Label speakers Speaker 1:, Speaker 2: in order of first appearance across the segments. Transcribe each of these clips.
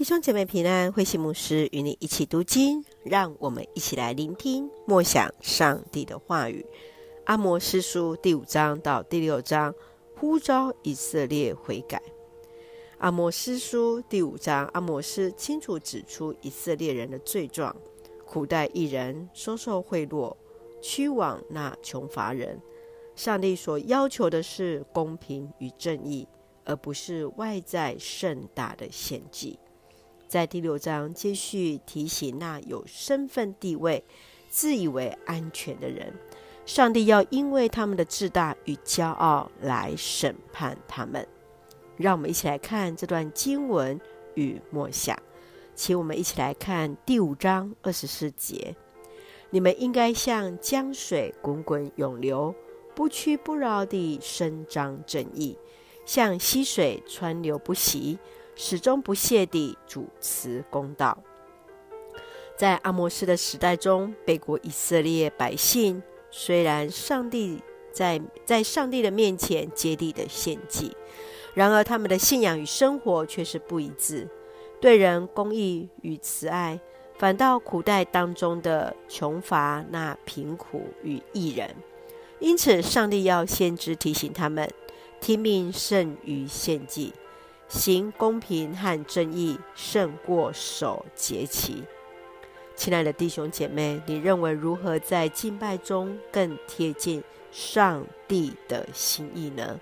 Speaker 1: 弟兄姐妹平安，慧馨牧师与你一起读经，让我们一起来聆听默想上帝的话语。阿摩司书第五章到第六章，呼召以色列悔改。阿摩司书第五章，阿摩司清楚指出以色列人的罪状：苦待义人，收受贿赂，屈枉那穷乏人。上帝所要求的是公平与正义，而不是外在盛大的献祭。在第六章继续提醒那有身份地位、自以为安全的人，上帝要因为他们的自大与骄傲来审判他们。让我们一起来看这段经文与默想，请我们一起来看第五章二十四节：你们应该像江水滚滚涌流，不屈不挠地伸张正义，像溪水川流不息。始终不懈地主持公道。在阿摩斯的时代中，北国以色列百姓虽然上帝在在上帝的面前竭力的献祭，然而他们的信仰与生活却是不一致，对人公义与慈爱，反倒苦待当中的穷乏那贫苦与异人。因此，上帝要先知提醒他们：听命胜于献祭。行公平和正义胜过守节期。亲爱的弟兄姐妹，你认为如何在敬拜中更贴近上帝的心意呢？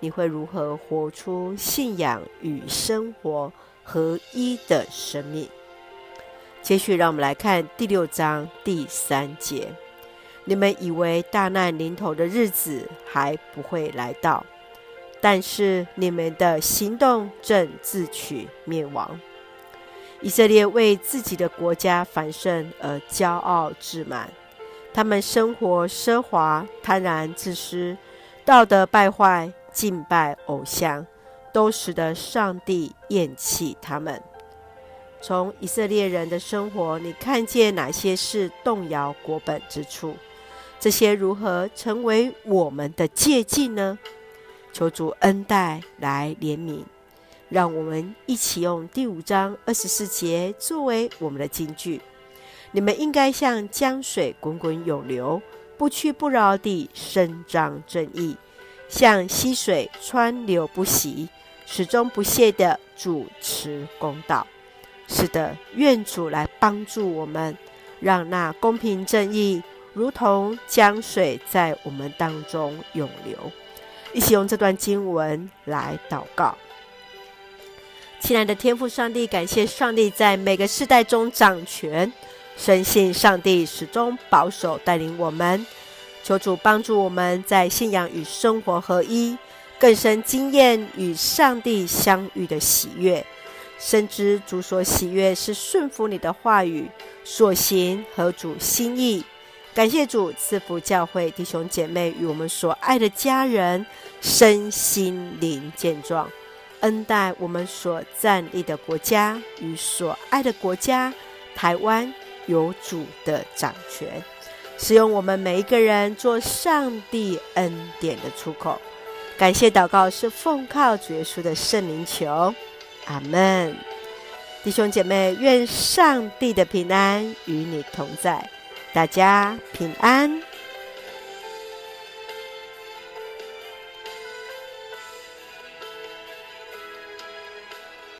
Speaker 1: 你会如何活出信仰与生活合一的生命？接续，让我们来看第六章第三节：你们以为大难临头的日子还不会来到？但是你们的行动正自取灭亡。以色列为自己的国家繁盛而骄傲自满，他们生活奢华、贪婪、自私、道德败坏、敬拜偶像，都使得上帝厌弃他们。从以色列人的生活，你看见哪些是动摇国本之处？这些如何成为我们的借镜呢？求主恩待来怜悯，让我们一起用第五章二十四节作为我们的金句。你们应该像江水滚滚涌流，不屈不挠地伸张正义，像溪水川流不息，始终不懈地主持公道。是的，愿主来帮助我们，让那公平正义如同江水在我们当中涌流。一起用这段经文来祷告，亲爱的天父上帝，感谢上帝在每个世代中掌权，深信上帝始终保守带领我们。求主帮助我们在信仰与生活合一，更深经验与上帝相遇的喜悦，深知主所喜悦是顺服你的话语，所行合主心意。感谢主赐福教会弟兄姐妹与我们所爱的家人身心灵健壮，恩待我们所站立的国家与所爱的国家台湾有主的掌权，使用我们每一个人做上帝恩典的出口。感谢祷告是奉靠主耶稣的圣灵求，阿门。弟兄姐妹，愿上帝的平安与你同在。大家平安。